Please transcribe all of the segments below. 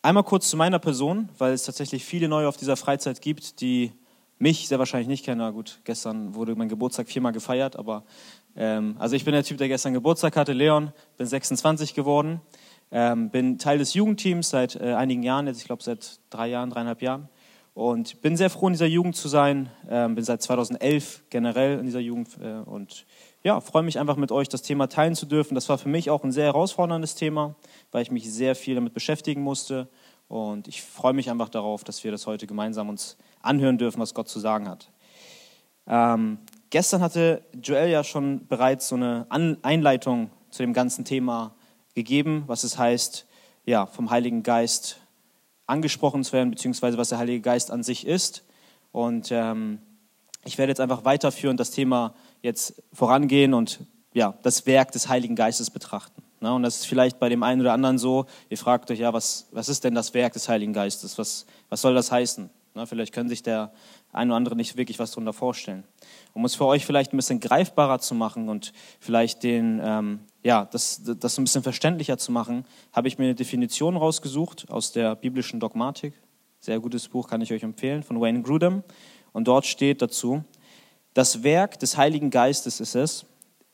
Einmal kurz zu meiner Person, weil es tatsächlich viele neue auf dieser Freizeit gibt, die mich sehr wahrscheinlich nicht kennen. Na gut, gestern wurde mein Geburtstag viermal gefeiert, aber ähm, also ich bin der Typ, der gestern Geburtstag hatte, Leon, bin 26 geworden, ähm, bin Teil des Jugendteams seit äh, einigen Jahren, jetzt ich glaube seit drei Jahren, dreieinhalb Jahren und bin sehr froh in dieser Jugend zu sein, ähm, bin seit 2011 generell in dieser Jugend äh, und ja, freue mich einfach mit euch das Thema teilen zu dürfen. Das war für mich auch ein sehr herausforderndes Thema, weil ich mich sehr viel damit beschäftigen musste. Und ich freue mich einfach darauf, dass wir das heute gemeinsam uns anhören dürfen, was Gott zu sagen hat. Ähm, gestern hatte Joel ja schon bereits so eine An Einleitung zu dem ganzen Thema gegeben, was es heißt, ja, vom Heiligen Geist angesprochen zu werden, beziehungsweise was der Heilige Geist an sich ist. Und ähm, ich werde jetzt einfach weiterführen, das Thema jetzt vorangehen und ja, das Werk des Heiligen Geistes betrachten. Na, und das ist vielleicht bei dem einen oder anderen so, ihr fragt euch, ja, was, was ist denn das Werk des Heiligen Geistes? Was, was soll das heißen? Na, vielleicht können sich der ein oder andere nicht wirklich was darunter vorstellen. Um es für euch vielleicht ein bisschen greifbarer zu machen und vielleicht den, ähm, ja, das, das ein bisschen verständlicher zu machen, habe ich mir eine Definition rausgesucht aus der biblischen Dogmatik. Sehr gutes Buch, kann ich euch empfehlen, von Wayne Grudem. Und dort steht dazu, das Werk des Heiligen Geistes ist es,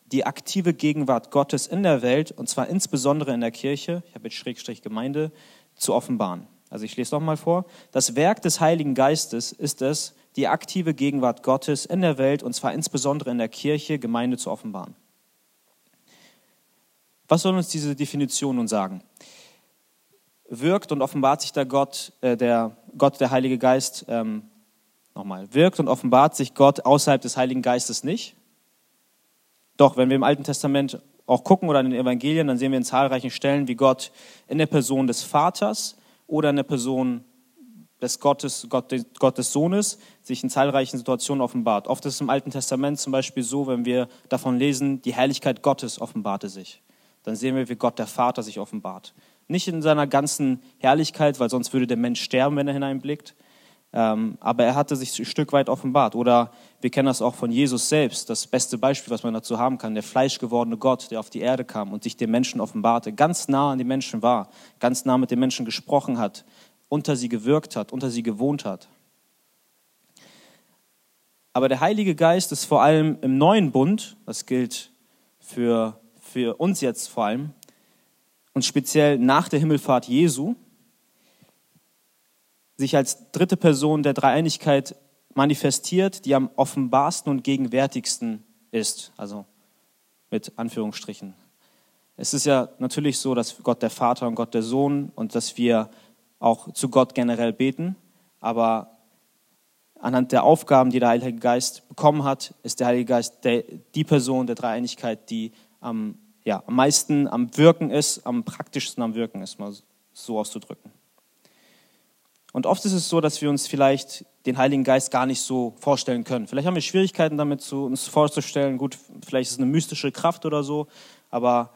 die aktive Gegenwart Gottes in der Welt, und zwar insbesondere in der Kirche, ich habe jetzt Schrägstrich Gemeinde, zu offenbaren. Also ich lese nochmal vor. Das Werk des Heiligen Geistes ist es, die aktive Gegenwart Gottes in der Welt, und zwar insbesondere in der Kirche, Gemeinde zu offenbaren. Was soll uns diese Definition nun sagen? Wirkt und offenbart sich da Gott, äh, der Gott, der Heilige Geist, ähm, Nochmal, wirkt und offenbart sich Gott außerhalb des Heiligen Geistes nicht. Doch, wenn wir im Alten Testament auch gucken oder in den Evangelien, dann sehen wir in zahlreichen Stellen, wie Gott in der Person des Vaters oder in der Person des Gottes, Gott, Gott des Sohnes sich in zahlreichen Situationen offenbart. Oft ist es im Alten Testament zum Beispiel so, wenn wir davon lesen, die Herrlichkeit Gottes offenbarte sich. Dann sehen wir, wie Gott der Vater sich offenbart. Nicht in seiner ganzen Herrlichkeit, weil sonst würde der Mensch sterben, wenn er hineinblickt, ähm, aber er hatte sich ein Stück weit offenbart. Oder wir kennen das auch von Jesus selbst, das beste Beispiel, was man dazu haben kann, der fleischgewordene Gott, der auf die Erde kam und sich den Menschen offenbarte, ganz nah an die Menschen war, ganz nah mit den Menschen gesprochen hat, unter sie gewirkt hat, unter sie gewohnt hat. Aber der Heilige Geist ist vor allem im neuen Bund, das gilt für, für uns jetzt vor allem, und speziell nach der Himmelfahrt Jesu, sich als dritte Person der Dreieinigkeit manifestiert, die am offenbarsten und gegenwärtigsten ist. Also mit Anführungsstrichen. Es ist ja natürlich so, dass Gott der Vater und Gott der Sohn und dass wir auch zu Gott generell beten, aber anhand der Aufgaben, die der Heilige Geist bekommen hat, ist der Heilige Geist die Person der Dreieinigkeit, die am, ja, am meisten am Wirken ist, am praktischsten am Wirken ist, mal so auszudrücken. Und oft ist es so, dass wir uns vielleicht den Heiligen Geist gar nicht so vorstellen können. Vielleicht haben wir Schwierigkeiten damit, zu, uns vorzustellen, gut, vielleicht ist es eine mystische Kraft oder so, aber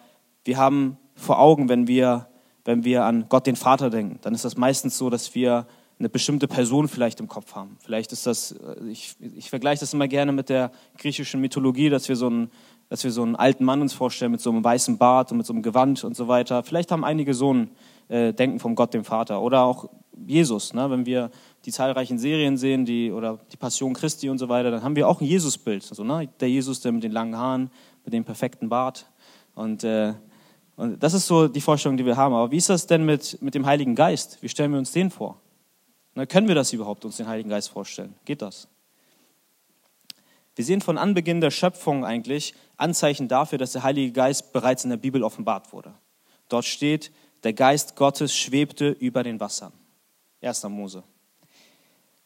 wir haben vor Augen, wenn wir, wenn wir an Gott den Vater denken, dann ist das meistens so, dass wir eine bestimmte Person vielleicht im Kopf haben. Vielleicht ist das, äh, ich, ich vergleiche das immer gerne mit der griechischen Mythologie, dass wir so einen, dass wir so einen alten Mann uns vorstellen mit so einem weißen Bart und mit so einem Gewand und so weiter. Vielleicht haben einige so ein äh, Denken vom Gott dem Vater. Oder auch Jesus. Ne? Wenn wir die zahlreichen Serien sehen, die, oder die Passion Christi und so weiter, dann haben wir auch ein Jesusbild. Also, ne? Der Jesus, der mit den langen Haaren, mit dem perfekten Bart. Und, äh, und das ist so die Vorstellung, die wir haben. Aber wie ist das denn mit, mit dem Heiligen Geist? Wie stellen wir uns den vor? Ne? Können wir das überhaupt, uns den Heiligen Geist vorstellen? Geht das? Wir sehen von Anbeginn der Schöpfung eigentlich Anzeichen dafür, dass der Heilige Geist bereits in der Bibel offenbart wurde. Dort steht, der Geist Gottes schwebte über den Wassern. 1. Mose.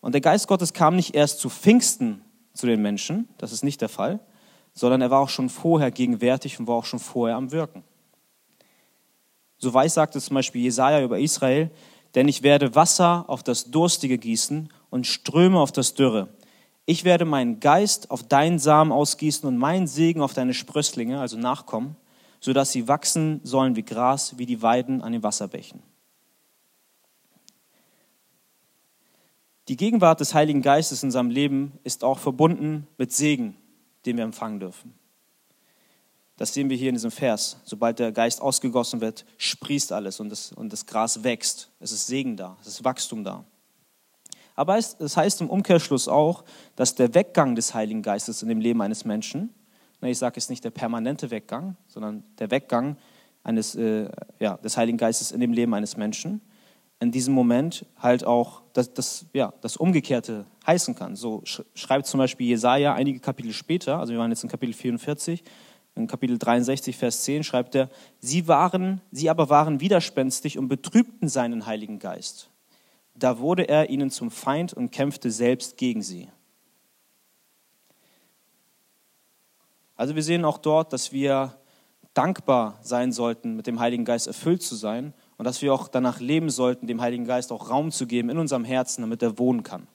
Und der Geist Gottes kam nicht erst zu Pfingsten zu den Menschen, das ist nicht der Fall, sondern er war auch schon vorher gegenwärtig und war auch schon vorher am Wirken. So weiß sagte zum Beispiel Jesaja über Israel, denn ich werde Wasser auf das Durstige gießen und Ströme auf das Dürre. Ich werde meinen Geist auf deinen Samen ausgießen und meinen Segen auf deine Sprösslinge, also Nachkommen, sodass sie wachsen sollen wie Gras, wie die Weiden an den Wasserbächen. Die Gegenwart des Heiligen Geistes in unserem Leben ist auch verbunden mit Segen, den wir empfangen dürfen. Das sehen wir hier in diesem Vers. Sobald der Geist ausgegossen wird, sprießt alles und das, und das Gras wächst. Es ist Segen da, es ist Wachstum da. Aber es, es heißt im Umkehrschluss auch, dass der Weggang des Heiligen Geistes in dem Leben eines Menschen, ich sage jetzt nicht der permanente Weggang, sondern der Weggang eines, äh, ja, des Heiligen Geistes in dem Leben eines Menschen, in diesem Moment halt auch das, das, ja, das Umgekehrte heißen kann. So schreibt zum Beispiel Jesaja einige Kapitel später, also wir waren jetzt in Kapitel 44, in Kapitel 63, Vers 10 schreibt er, sie waren, sie aber waren widerspenstig und betrübten seinen Heiligen Geist. Da wurde er ihnen zum Feind und kämpfte selbst gegen sie. Also wir sehen auch dort, dass wir dankbar sein sollten, mit dem Heiligen Geist erfüllt zu sein und dass wir auch danach leben sollten, dem Heiligen Geist auch Raum zu geben in unserem Herzen, damit er wohnen kann.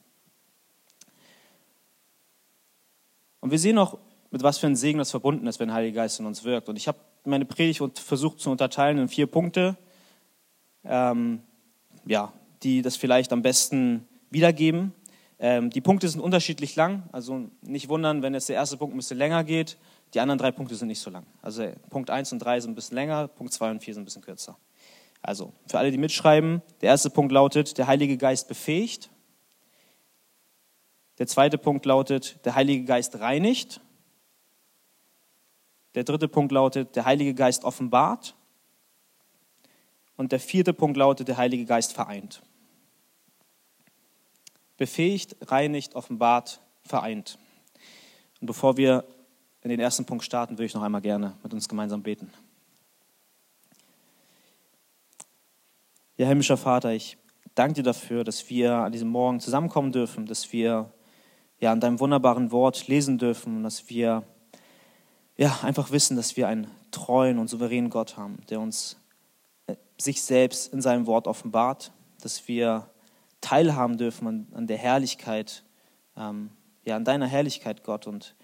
Und wir sehen auch, mit was für einem Segen das verbunden ist, wenn der Heilige Geist in uns wirkt. Und ich habe meine Predigt versucht zu unterteilen in vier Punkte, ähm, ja, die das vielleicht am besten wiedergeben. Ähm, die Punkte sind unterschiedlich lang, also nicht wundern, wenn jetzt der erste Punkt ein bisschen länger geht. Die anderen drei Punkte sind nicht so lang. Also Punkt 1 und 3 sind ein bisschen länger, Punkt 2 und 4 sind ein bisschen kürzer. Also für alle, die mitschreiben, der erste Punkt lautet, der Heilige Geist befähigt. Der zweite Punkt lautet, der Heilige Geist reinigt. Der dritte Punkt lautet, der Heilige Geist offenbart. Und der vierte Punkt lautet, der Heilige Geist vereint. Befähigt, reinigt, offenbart, vereint. Und bevor wir in den ersten Punkt starten, würde ich noch einmal gerne mit uns gemeinsam beten. Ja, himmlischer Vater, ich danke dir dafür, dass wir an diesem Morgen zusammenkommen dürfen, dass wir ja an deinem wunderbaren Wort lesen dürfen und dass wir ja einfach wissen, dass wir einen treuen und souveränen Gott haben, der uns äh, sich selbst in seinem Wort offenbart, dass wir teilhaben dürfen an, an der Herrlichkeit, ähm, ja, an deiner Herrlichkeit, Gott, und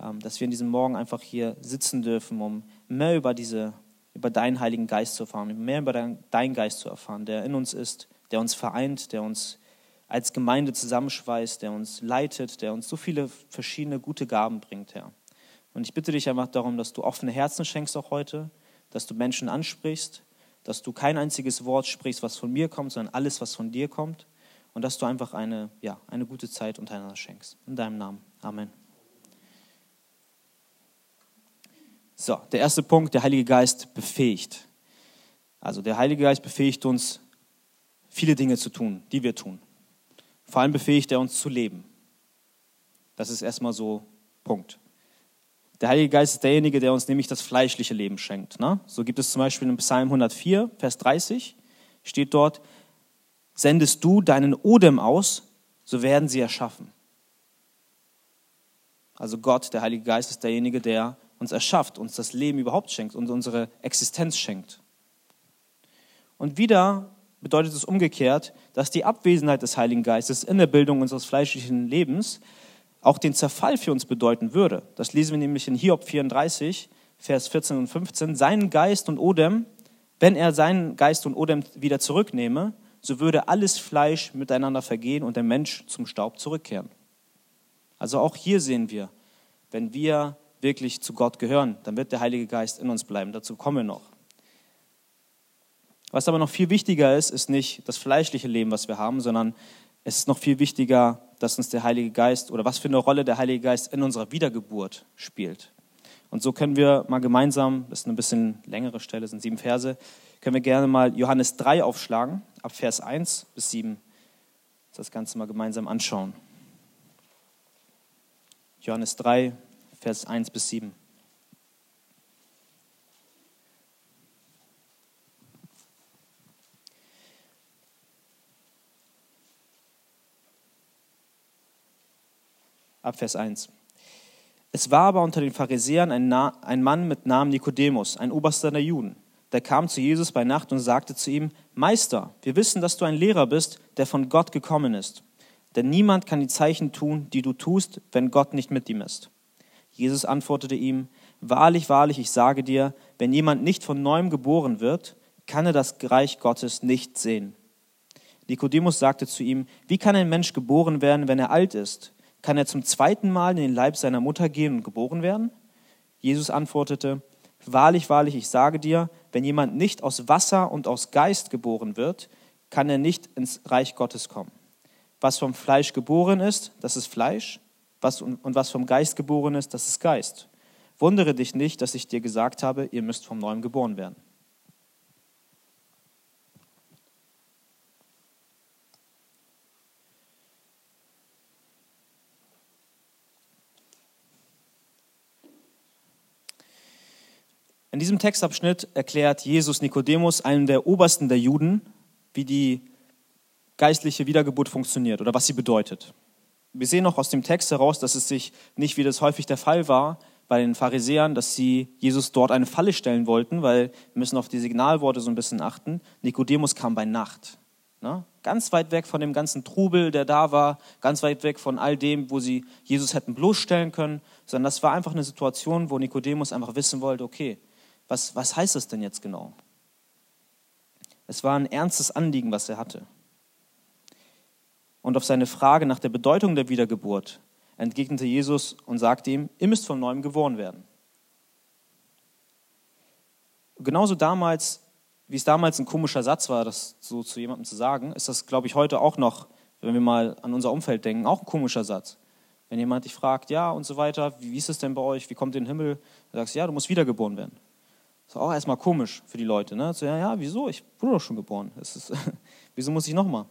ähm, dass wir in diesem Morgen einfach hier sitzen dürfen, um mehr über diese, über deinen Heiligen Geist zu erfahren, mehr über dein, deinen Geist zu erfahren, der in uns ist, der uns vereint, der uns als Gemeinde zusammenschweißt, der uns leitet, der uns so viele verschiedene gute Gaben bringt, Herr. Und ich bitte dich einfach darum, dass du offene Herzen schenkst auch heute, dass du Menschen ansprichst, dass du kein einziges Wort sprichst, was von mir kommt, sondern alles, was von dir kommt. Und dass du einfach eine, ja, eine gute Zeit untereinander schenkst. In deinem Namen. Amen. So, der erste Punkt, der Heilige Geist befähigt. Also der Heilige Geist befähigt uns, viele Dinge zu tun, die wir tun. Vor allem befähigt er uns zu leben. Das ist erstmal so Punkt. Der Heilige Geist ist derjenige, der uns nämlich das fleischliche Leben schenkt. Ne? So gibt es zum Beispiel in Psalm 104, Vers 30, steht dort, sendest du deinen Odem aus, so werden sie erschaffen. Also Gott, der Heilige Geist, ist derjenige, der uns erschafft, uns das Leben überhaupt schenkt und unsere Existenz schenkt. Und wieder bedeutet es umgekehrt, dass die Abwesenheit des Heiligen Geistes in der Bildung unseres fleischlichen Lebens auch den Zerfall für uns bedeuten würde. Das lesen wir nämlich in Hiob 34, Vers 14 und 15. Seinen Geist und Odem, wenn er seinen Geist und Odem wieder zurücknehme, so würde alles Fleisch miteinander vergehen und der Mensch zum Staub zurückkehren. Also auch hier sehen wir, wenn wir wirklich zu Gott gehören, dann wird der Heilige Geist in uns bleiben. Dazu kommen wir noch. Was aber noch viel wichtiger ist, ist nicht das fleischliche Leben, was wir haben, sondern es ist noch viel wichtiger, dass uns der Heilige Geist oder was für eine Rolle der Heilige Geist in unserer Wiedergeburt spielt. Und so können wir mal gemeinsam, das ist eine bisschen längere Stelle, sind sieben Verse, können wir gerne mal Johannes 3 aufschlagen, ab Vers 1 bis 7. Das Ganze mal gemeinsam anschauen. Johannes 3, Vers 1 bis 7. ab Vers 1. Es war aber unter den Pharisäern ein, ein Mann mit Namen Nikodemus, ein Oberster der Juden. Der kam zu Jesus bei Nacht und sagte zu ihm, Meister, wir wissen, dass du ein Lehrer bist, der von Gott gekommen ist. Denn niemand kann die Zeichen tun, die du tust, wenn Gott nicht mit ihm ist. Jesus antwortete ihm, Wahrlich, wahrlich, ich sage dir, wenn jemand nicht von neuem geboren wird, kann er das Reich Gottes nicht sehen. Nikodemus sagte zu ihm, Wie kann ein Mensch geboren werden, wenn er alt ist? Kann er zum zweiten Mal in den Leib seiner Mutter gehen und geboren werden? Jesus antwortete, Wahrlich, wahrlich, ich sage dir, wenn jemand nicht aus Wasser und aus Geist geboren wird, kann er nicht ins Reich Gottes kommen. Was vom Fleisch geboren ist, das ist Fleisch, was, und was vom Geist geboren ist, das ist Geist. Wundere dich nicht, dass ich dir gesagt habe, ihr müsst vom Neuem geboren werden. In diesem Textabschnitt erklärt Jesus Nikodemus, einem der Obersten der Juden, wie die geistliche Wiedergeburt funktioniert oder was sie bedeutet. Wir sehen noch aus dem Text heraus, dass es sich nicht, wie das häufig der Fall war, bei den Pharisäern, dass sie Jesus dort eine Falle stellen wollten, weil wir müssen auf die Signalworte so ein bisschen achten. Nikodemus kam bei Nacht. Ne? Ganz weit weg von dem ganzen Trubel, der da war, ganz weit weg von all dem, wo sie Jesus hätten bloßstellen können, sondern das war einfach eine Situation, wo Nikodemus einfach wissen wollte, okay, was, was heißt das denn jetzt genau? Es war ein ernstes Anliegen, was er hatte. Und auf seine Frage nach der Bedeutung der Wiedergeburt entgegnete Jesus und sagte ihm, ihr müsst von neuem geboren werden. Genauso damals, wie es damals ein komischer Satz war, das so zu jemandem zu sagen, ist das, glaube ich, heute auch noch, wenn wir mal an unser Umfeld denken, auch ein komischer Satz. Wenn jemand dich fragt, ja und so weiter, wie ist es denn bei euch, wie kommt ihr in den Himmel, du sagst, ja, du musst wiedergeboren werden. Das ist auch erstmal komisch für die Leute. Ne? So, ja, ja, wieso? Ich wurde doch schon geboren. Ist, wieso muss ich nochmal?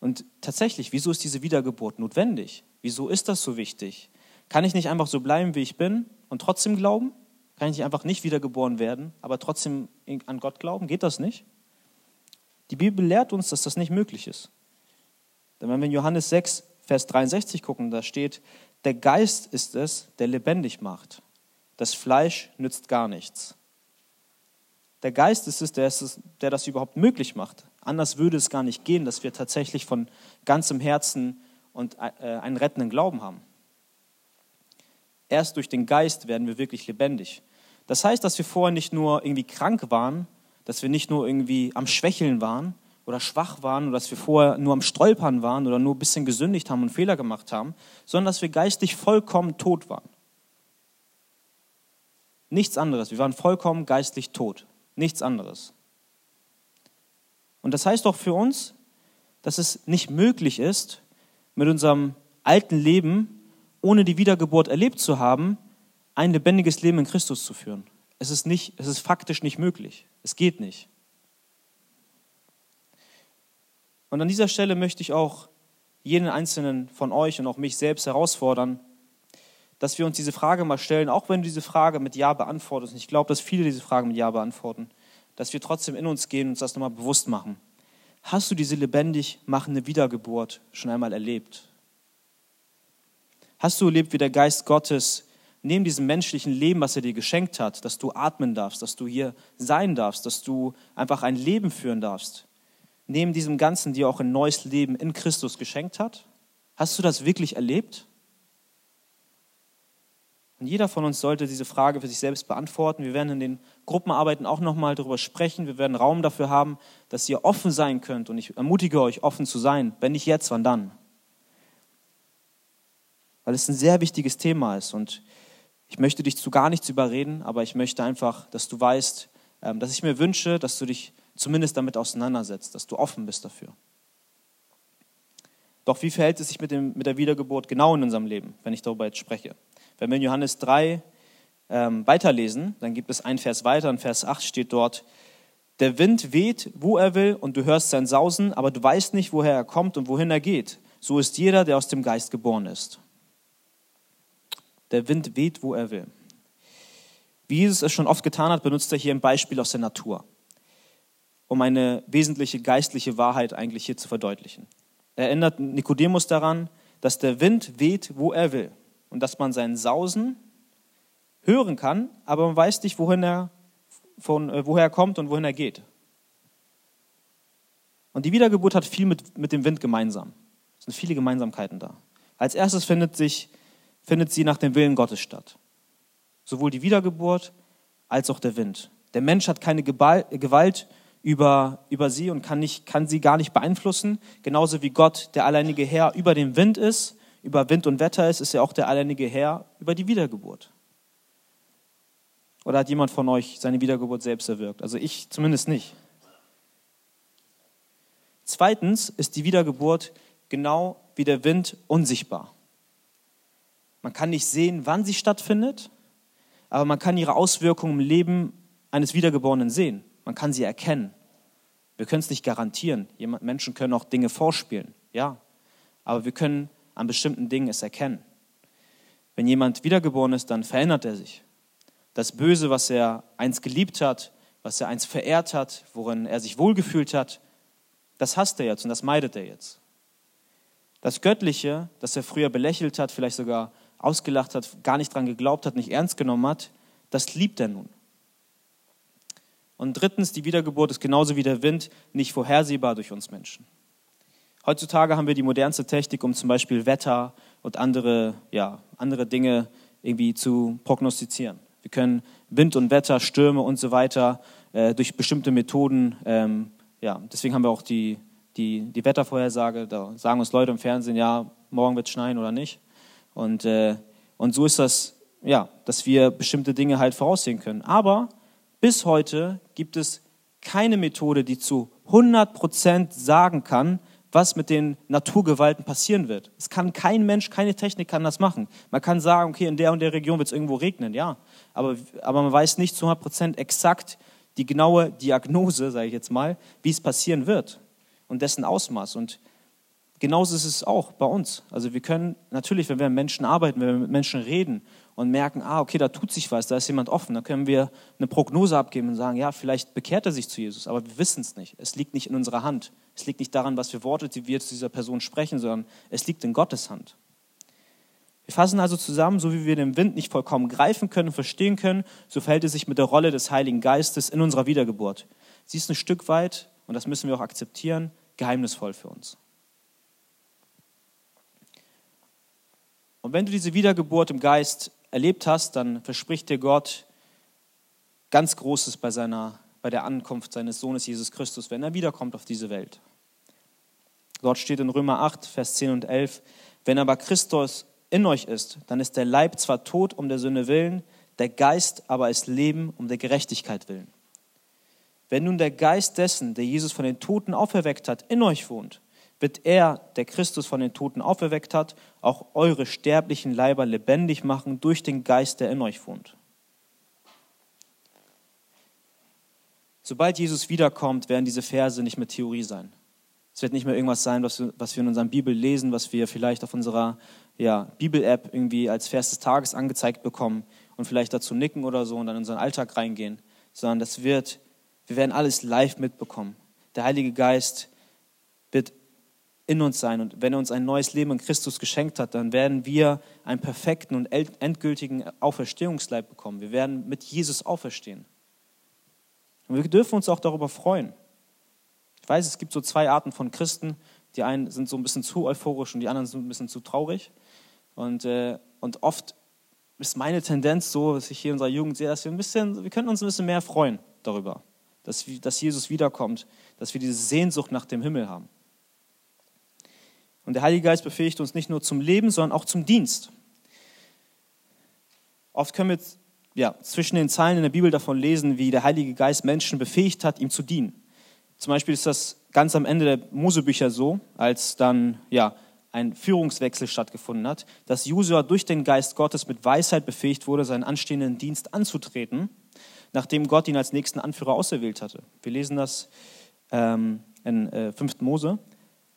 Und tatsächlich, wieso ist diese Wiedergeburt notwendig? Wieso ist das so wichtig? Kann ich nicht einfach so bleiben, wie ich bin und trotzdem glauben? Kann ich nicht einfach nicht wiedergeboren werden, aber trotzdem an Gott glauben? Geht das nicht? Die Bibel lehrt uns, dass das nicht möglich ist. Denn wenn wir in Johannes 6, Vers 63 gucken, da steht, der Geist ist es, der lebendig macht. Das Fleisch nützt gar nichts. Der Geist ist es, der, ist der das überhaupt möglich macht. Anders würde es gar nicht gehen, dass wir tatsächlich von ganzem Herzen und äh, einen rettenden Glauben haben. Erst durch den Geist werden wir wirklich lebendig. Das heißt, dass wir vorher nicht nur irgendwie krank waren, dass wir nicht nur irgendwie am Schwächeln waren oder schwach waren oder dass wir vorher nur am Stolpern waren oder nur ein bisschen gesündigt haben und Fehler gemacht haben, sondern dass wir geistlich vollkommen tot waren. Nichts anderes. Wir waren vollkommen geistlich tot. Nichts anderes. Und das heißt doch für uns, dass es nicht möglich ist, mit unserem alten Leben, ohne die Wiedergeburt erlebt zu haben, ein lebendiges Leben in Christus zu führen. Es ist, nicht, es ist faktisch nicht möglich. Es geht nicht. Und an dieser Stelle möchte ich auch jeden einzelnen von euch und auch mich selbst herausfordern, dass wir uns diese Frage mal stellen, auch wenn du diese Frage mit Ja beantwortest. Und ich glaube, dass viele diese Frage mit Ja beantworten, dass wir trotzdem in uns gehen und uns das nochmal bewusst machen. Hast du diese lebendig machende Wiedergeburt schon einmal erlebt? Hast du erlebt, wie der Geist Gottes neben diesem menschlichen Leben, was er dir geschenkt hat, dass du atmen darfst, dass du hier sein darfst, dass du einfach ein Leben führen darfst, neben diesem Ganzen dir auch ein neues Leben in Christus geschenkt hat? Hast du das wirklich erlebt? Und jeder von uns sollte diese Frage für sich selbst beantworten. Wir werden in den Gruppenarbeiten auch nochmal darüber sprechen. Wir werden Raum dafür haben, dass ihr offen sein könnt. Und ich ermutige euch, offen zu sein. Wenn nicht jetzt, wann dann? Weil es ein sehr wichtiges Thema ist. Und ich möchte dich zu gar nichts überreden, aber ich möchte einfach, dass du weißt, ähm, dass ich mir wünsche, dass du dich zumindest damit auseinandersetzt, dass du offen bist dafür. Doch wie verhält es sich mit, dem, mit der Wiedergeburt genau in unserem Leben, wenn ich darüber jetzt spreche? Wenn wir in Johannes 3 ähm, weiterlesen, dann gibt es ein Vers weiter, in Vers 8 steht dort, der Wind weht, wo er will, und du hörst sein Sausen, aber du weißt nicht, woher er kommt und wohin er geht. So ist jeder, der aus dem Geist geboren ist. Der Wind weht, wo er will. Wie Jesus es schon oft getan hat, benutzt er hier ein Beispiel aus der Natur, um eine wesentliche geistliche Wahrheit eigentlich hier zu verdeutlichen. Er erinnert Nikodemus daran, dass der Wind weht, wo er will und dass man sein Sausen hören kann, aber man weiß nicht, wohin er, von, äh, woher er kommt und wohin er geht. Und die Wiedergeburt hat viel mit, mit dem Wind gemeinsam. Es sind viele Gemeinsamkeiten da. Als erstes findet, sich, findet sie nach dem Willen Gottes statt. Sowohl die Wiedergeburt als auch der Wind. Der Mensch hat keine Gewalt über, über sie und kann, nicht, kann sie gar nicht beeinflussen, genauso wie Gott der alleinige Herr über den Wind ist über Wind und Wetter ist, ist er auch der alleinige Herr über die Wiedergeburt. Oder hat jemand von euch seine Wiedergeburt selbst erwirkt? Also ich zumindest nicht. Zweitens ist die Wiedergeburt genau wie der Wind unsichtbar. Man kann nicht sehen, wann sie stattfindet, aber man kann ihre Auswirkungen im Leben eines Wiedergeborenen sehen. Man kann sie erkennen. Wir können es nicht garantieren. Menschen können auch Dinge vorspielen, ja. Aber wir können an bestimmten Dingen es erkennen. Wenn jemand wiedergeboren ist, dann verändert er sich. Das Böse, was er einst geliebt hat, was er einst verehrt hat, worin er sich wohlgefühlt hat, das hasst er jetzt und das meidet er jetzt. Das Göttliche, das er früher belächelt hat, vielleicht sogar ausgelacht hat, gar nicht dran geglaubt hat, nicht ernst genommen hat, das liebt er nun. Und drittens, die Wiedergeburt ist genauso wie der Wind nicht vorhersehbar durch uns Menschen. Heutzutage haben wir die modernste Technik, um zum Beispiel Wetter und andere, ja, andere Dinge irgendwie zu prognostizieren. Wir können Wind und Wetter, Stürme und so weiter äh, durch bestimmte Methoden, ähm, ja, deswegen haben wir auch die, die, die Wettervorhersage. Da sagen uns Leute im Fernsehen, ja, morgen wird es schneien oder nicht. Und, äh, und so ist das, ja, dass wir bestimmte Dinge halt voraussehen können. Aber bis heute gibt es keine Methode, die zu 100% sagen kann, was mit den Naturgewalten passieren wird. Es kann kein Mensch, keine Technik kann das machen. Man kann sagen, okay, in der und der Region wird es irgendwo regnen, ja. Aber, aber man weiß nicht zu 100% exakt die genaue Diagnose, sage ich jetzt mal, wie es passieren wird und dessen Ausmaß. Und genauso ist es auch bei uns. Also wir können natürlich, wenn wir mit Menschen arbeiten, wenn wir mit Menschen reden und merken, ah, okay, da tut sich was, da ist jemand offen, dann können wir eine Prognose abgeben und sagen, ja, vielleicht bekehrt er sich zu Jesus, aber wir wissen es nicht. Es liegt nicht in unserer Hand. Es liegt nicht daran, was für Worte wir zu dieser Person sprechen, sondern es liegt in Gottes Hand. Wir fassen also zusammen, so wie wir den Wind nicht vollkommen greifen können, verstehen können, so verhält es sich mit der Rolle des Heiligen Geistes in unserer Wiedergeburt. Sie ist ein Stück weit, und das müssen wir auch akzeptieren, geheimnisvoll für uns. Und wenn du diese Wiedergeburt im Geist erlebt hast, dann verspricht dir Gott ganz Großes bei, seiner, bei der Ankunft seines Sohnes Jesus Christus, wenn er wiederkommt auf diese Welt. Dort steht in Römer 8, Vers 10 und 11, wenn aber Christus in euch ist, dann ist der Leib zwar tot um der Sünde willen, der Geist aber ist Leben um der Gerechtigkeit willen. Wenn nun der Geist dessen, der Jesus von den Toten auferweckt hat, in euch wohnt, wird er, der Christus von den Toten auferweckt hat, auch eure sterblichen Leiber lebendig machen durch den Geist, der in euch wohnt. Sobald Jesus wiederkommt, werden diese Verse nicht mehr Theorie sein. Es wird nicht mehr irgendwas sein, was wir, was wir in unserer Bibel lesen, was wir vielleicht auf unserer ja, Bibel-App irgendwie als Vers des Tages angezeigt bekommen und vielleicht dazu nicken oder so und dann in unseren Alltag reingehen, sondern das wird, wir werden alles live mitbekommen. Der Heilige Geist in uns sein. Und wenn er uns ein neues Leben in Christus geschenkt hat, dann werden wir einen perfekten und endgültigen Auferstehungsleib bekommen. Wir werden mit Jesus auferstehen. Und wir dürfen uns auch darüber freuen. Ich weiß, es gibt so zwei Arten von Christen. Die einen sind so ein bisschen zu euphorisch und die anderen sind ein bisschen zu traurig. Und, äh, und oft ist meine Tendenz so, dass ich hier in unserer Jugend sehe, dass wir ein bisschen, wir können uns ein bisschen mehr freuen darüber, dass, dass Jesus wiederkommt, dass wir diese Sehnsucht nach dem Himmel haben. Und der Heilige Geist befähigt uns nicht nur zum Leben, sondern auch zum Dienst. Oft können wir ja, zwischen den Zeilen in der Bibel davon lesen, wie der Heilige Geist Menschen befähigt hat, ihm zu dienen. Zum Beispiel ist das ganz am Ende der Mosebücher so, als dann ja, ein Führungswechsel stattgefunden hat, dass Josua durch den Geist Gottes mit Weisheit befähigt wurde, seinen anstehenden Dienst anzutreten, nachdem Gott ihn als nächsten Anführer auserwählt hatte. Wir lesen das ähm, in äh, 5. Mose.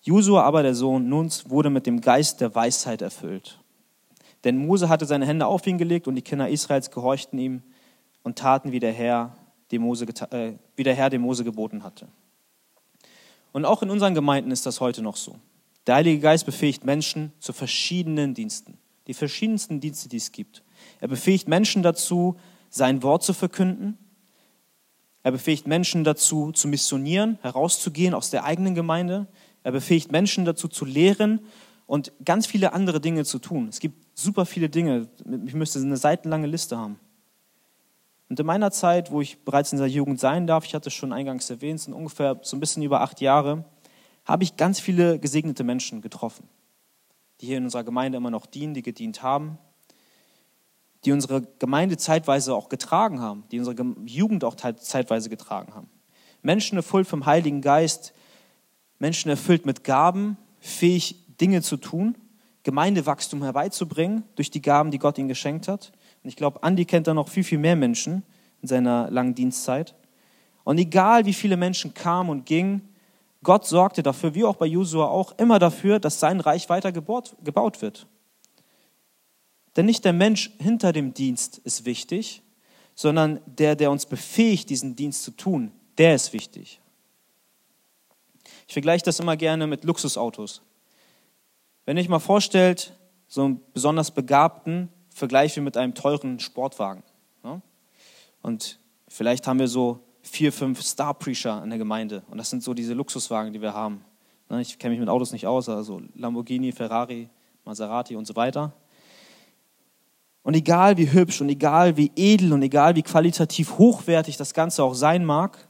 Josua aber, der Sohn Nuns, wurde mit dem Geist der Weisheit erfüllt. Denn Mose hatte seine Hände auf ihn gelegt und die Kinder Israels gehorchten ihm und taten, wie der Herr dem Mose, äh, wie der Herr dem Mose geboten hatte. Und auch in unseren Gemeinden ist das heute noch so. Der Heilige Geist befähigt Menschen zu verschiedenen Diensten, die verschiedensten Dienste, die es gibt. Er befähigt Menschen dazu, sein Wort zu verkünden. Er befähigt Menschen dazu, zu missionieren, herauszugehen aus der eigenen Gemeinde. Er befähigt Menschen dazu, zu lehren und ganz viele andere Dinge zu tun. Es gibt super viele Dinge. Ich müsste eine seitenlange Liste haben. Und in meiner Zeit, wo ich bereits in der Jugend sein darf, ich hatte es schon eingangs erwähnt, sind ungefähr so ein bisschen über acht Jahre, habe ich ganz viele gesegnete Menschen getroffen, die hier in unserer Gemeinde immer noch dienen, die gedient haben, die unsere Gemeinde zeitweise auch getragen haben, die unsere Jugend auch zeitweise getragen haben. Menschen erfüllt vom Heiligen Geist, Menschen erfüllt mit Gaben, fähig Dinge zu tun, Gemeindewachstum herbeizubringen durch die Gaben, die Gott ihnen geschenkt hat. Und ich glaube, Andi kennt da noch viel, viel mehr Menschen in seiner langen Dienstzeit. Und egal wie viele Menschen kamen und gingen, Gott sorgte dafür, wie auch bei Josua auch, immer dafür, dass sein Reich weiter gebaut wird. Denn nicht der Mensch hinter dem Dienst ist wichtig, sondern der, der uns befähigt, diesen Dienst zu tun, der ist wichtig. Ich vergleiche das immer gerne mit Luxusautos. Wenn ich mal vorstellt, so einen besonders Begabten vergleiche mit einem teuren Sportwagen. Und vielleicht haben wir so vier, fünf Star Preacher in der Gemeinde. Und das sind so diese Luxuswagen, die wir haben. Ich kenne mich mit Autos nicht aus, also Lamborghini, Ferrari, Maserati und so weiter. Und egal wie hübsch und egal wie edel und egal wie qualitativ hochwertig das Ganze auch sein mag,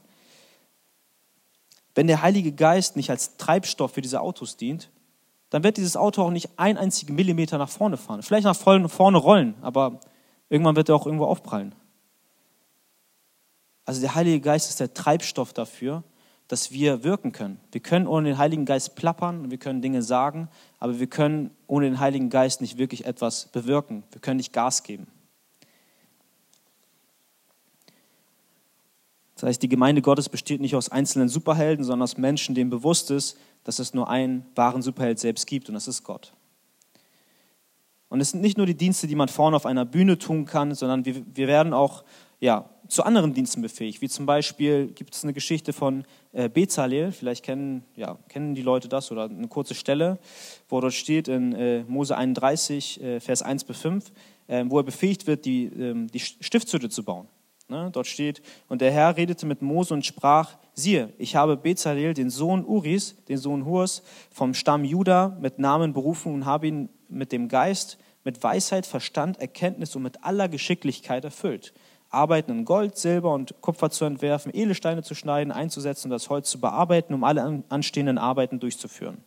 wenn der Heilige Geist nicht als Treibstoff für diese Autos dient, dann wird dieses Auto auch nicht ein einzigen Millimeter nach vorne fahren. Vielleicht nach vorne rollen, aber irgendwann wird er auch irgendwo aufprallen. Also der Heilige Geist ist der Treibstoff dafür, dass wir wirken können. Wir können ohne den Heiligen Geist plappern und wir können Dinge sagen, aber wir können ohne den Heiligen Geist nicht wirklich etwas bewirken. Wir können nicht Gas geben. Das heißt, die Gemeinde Gottes besteht nicht aus einzelnen Superhelden, sondern aus Menschen, denen bewusst ist, dass es nur einen wahren Superheld selbst gibt und das ist Gott. Und es sind nicht nur die Dienste, die man vorne auf einer Bühne tun kann, sondern wir, wir werden auch ja, zu anderen Diensten befähigt. Wie zum Beispiel gibt es eine Geschichte von äh, Bezalel, vielleicht kennen, ja, kennen die Leute das oder eine kurze Stelle, wo dort steht in äh, Mose 31, äh, Vers 1 bis 5, äh, wo er befähigt wird, die, ähm, die Stiftshütte zu bauen. Ne? Dort steht, und der Herr redete mit Mose und sprach, siehe, ich habe Bezalel, den Sohn Uris, den Sohn Hurs, vom Stamm Juda mit Namen berufen und habe ihn mit dem Geist, mit Weisheit, Verstand, Erkenntnis und mit aller Geschicklichkeit erfüllt Arbeiten in Gold, Silber und Kupfer zu entwerfen, Edelsteine zu schneiden, einzusetzen und das Holz zu bearbeiten, um alle anstehenden Arbeiten durchzuführen.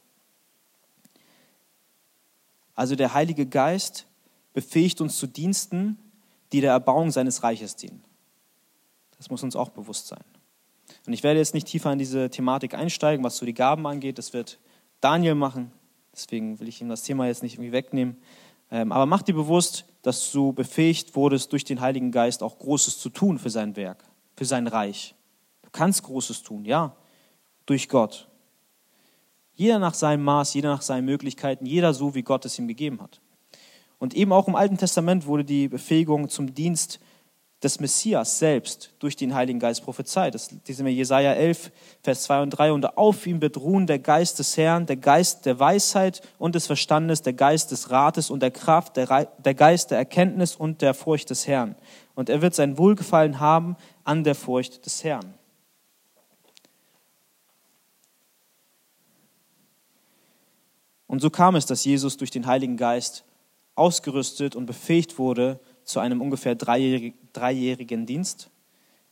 Also der Heilige Geist befähigt uns zu Diensten, die der Erbauung seines Reiches dienen. Das muss uns auch bewusst sein. Und ich werde jetzt nicht tiefer in diese Thematik einsteigen, was so die Gaben angeht. Das wird Daniel machen. Deswegen will ich ihm das Thema jetzt nicht irgendwie wegnehmen. Ähm, aber mach dir bewusst, dass du befähigt wurdest, durch den Heiligen Geist auch Großes zu tun für sein Werk, für sein Reich. Du kannst Großes tun, ja, durch Gott. Jeder nach seinem Maß, jeder nach seinen Möglichkeiten, jeder so, wie Gott es ihm gegeben hat. Und eben auch im Alten Testament wurde die Befähigung zum Dienst des Messias selbst durch den Heiligen Geist prophezeit. Das lesen wir Jesaja 11, Vers 2 und 3. Und auf ihm wird ruhen der Geist des Herrn, der Geist der Weisheit und des Verstandes, der Geist des Rates und der Kraft, der, der Geist der Erkenntnis und der Furcht des Herrn. Und er wird sein Wohlgefallen haben an der Furcht des Herrn. Und so kam es, dass Jesus durch den Heiligen Geist ausgerüstet und befähigt wurde, zu einem ungefähr dreijährigen Dienst.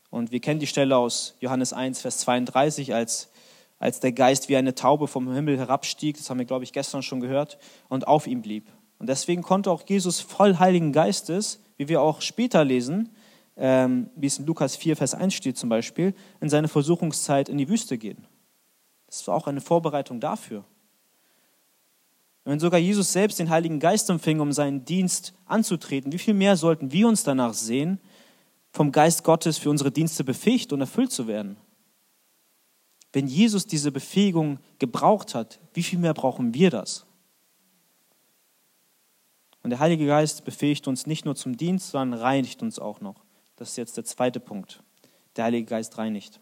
Und wir kennen die Stelle aus Johannes 1, Vers 32, als, als der Geist wie eine Taube vom Himmel herabstieg, das haben wir, glaube ich, gestern schon gehört, und auf ihm blieb. Und deswegen konnte auch Jesus voll Heiligen Geistes, wie wir auch später lesen, ähm, wie es in Lukas 4, Vers 1 steht zum Beispiel, in seine Versuchungszeit in die Wüste gehen. Das war auch eine Vorbereitung dafür. Wenn sogar Jesus selbst den Heiligen Geist empfing, um seinen Dienst anzutreten, wie viel mehr sollten wir uns danach sehen, vom Geist Gottes für unsere Dienste befähigt und erfüllt zu werden? Wenn Jesus diese Befähigung gebraucht hat, wie viel mehr brauchen wir das? Und der Heilige Geist befähigt uns nicht nur zum Dienst, sondern reinigt uns auch noch. Das ist jetzt der zweite Punkt. Der Heilige Geist reinigt.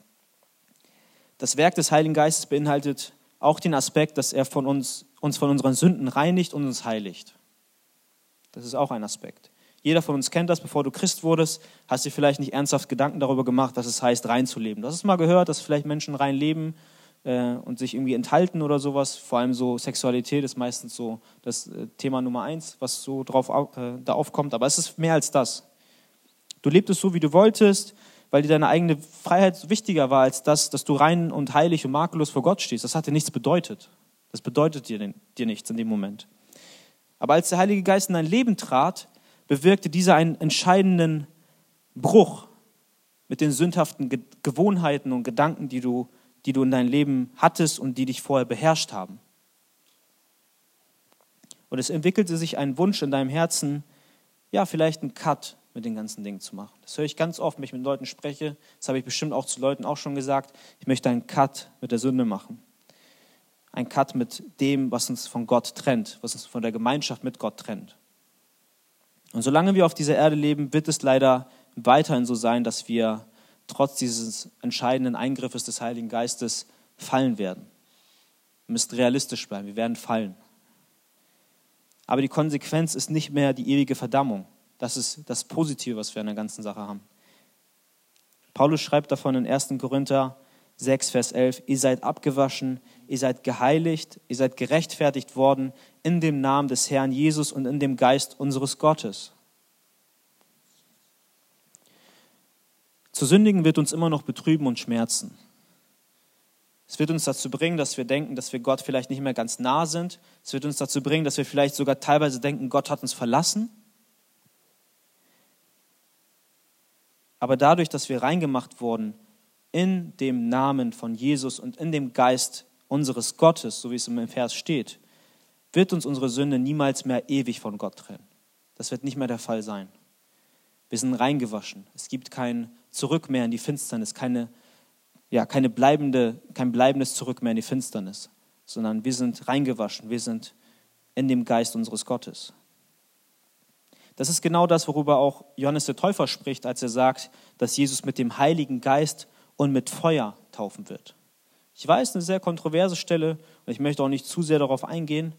Das Werk des Heiligen Geistes beinhaltet auch den Aspekt, dass er von uns, uns von unseren Sünden reinigt und uns heiligt. Das ist auch ein Aspekt. Jeder von uns kennt das, bevor du Christ wurdest, hast du vielleicht nicht ernsthaft Gedanken darüber gemacht, dass es heißt, rein zu leben. Du hast es mal gehört, dass vielleicht Menschen rein leben äh, und sich irgendwie enthalten oder sowas. Vor allem so Sexualität ist meistens so das äh, Thema Nummer eins, was so drauf, äh, da aufkommt. Aber es ist mehr als das. Du lebtest so, wie du wolltest weil dir deine eigene Freiheit wichtiger war als das, dass du rein und heilig und makellos vor Gott stehst. Das hat dir nichts bedeutet. Das bedeutet dir, dir nichts in dem Moment. Aber als der Heilige Geist in dein Leben trat, bewirkte dieser einen entscheidenden Bruch mit den sündhaften Gewohnheiten und Gedanken, die du, die du in deinem Leben hattest und die dich vorher beherrscht haben. Und es entwickelte sich ein Wunsch in deinem Herzen, ja, vielleicht einen Cut mit den ganzen Dingen zu machen. Das höre ich ganz oft, wenn ich mit Leuten spreche. Das habe ich bestimmt auch zu Leuten auch schon gesagt. Ich möchte einen Cut mit der Sünde machen. Ein Cut mit dem, was uns von Gott trennt, was uns von der Gemeinschaft mit Gott trennt. Und solange wir auf dieser Erde leben, wird es leider weiterhin so sein, dass wir trotz dieses entscheidenden Eingriffes des Heiligen Geistes fallen werden. Wir müssen realistisch bleiben, wir werden fallen. Aber die Konsequenz ist nicht mehr die ewige Verdammung. Das ist das Positive, was wir an der ganzen Sache haben. Paulus schreibt davon in 1. Korinther 6, Vers 11, ihr seid abgewaschen, ihr seid geheiligt, ihr seid gerechtfertigt worden in dem Namen des Herrn Jesus und in dem Geist unseres Gottes. Zu sündigen wird uns immer noch betrüben und schmerzen. Es wird uns dazu bringen, dass wir denken, dass wir Gott vielleicht nicht mehr ganz nah sind. Es wird uns dazu bringen, dass wir vielleicht sogar teilweise denken, Gott hat uns verlassen. Aber dadurch, dass wir reingemacht wurden in dem Namen von Jesus und in dem Geist unseres Gottes, so wie es im Vers steht, wird uns unsere Sünde niemals mehr ewig von Gott trennen. Das wird nicht mehr der Fall sein. Wir sind reingewaschen. Es gibt kein Zurück mehr in die Finsternis, keine, ja, keine bleibende, kein bleibendes Zurück mehr in die Finsternis, sondern wir sind reingewaschen. Wir sind in dem Geist unseres Gottes. Das ist genau das, worüber auch Johannes der Täufer spricht, als er sagt, dass Jesus mit dem Heiligen Geist und mit Feuer taufen wird. Ich weiß, eine sehr kontroverse Stelle und ich möchte auch nicht zu sehr darauf eingehen,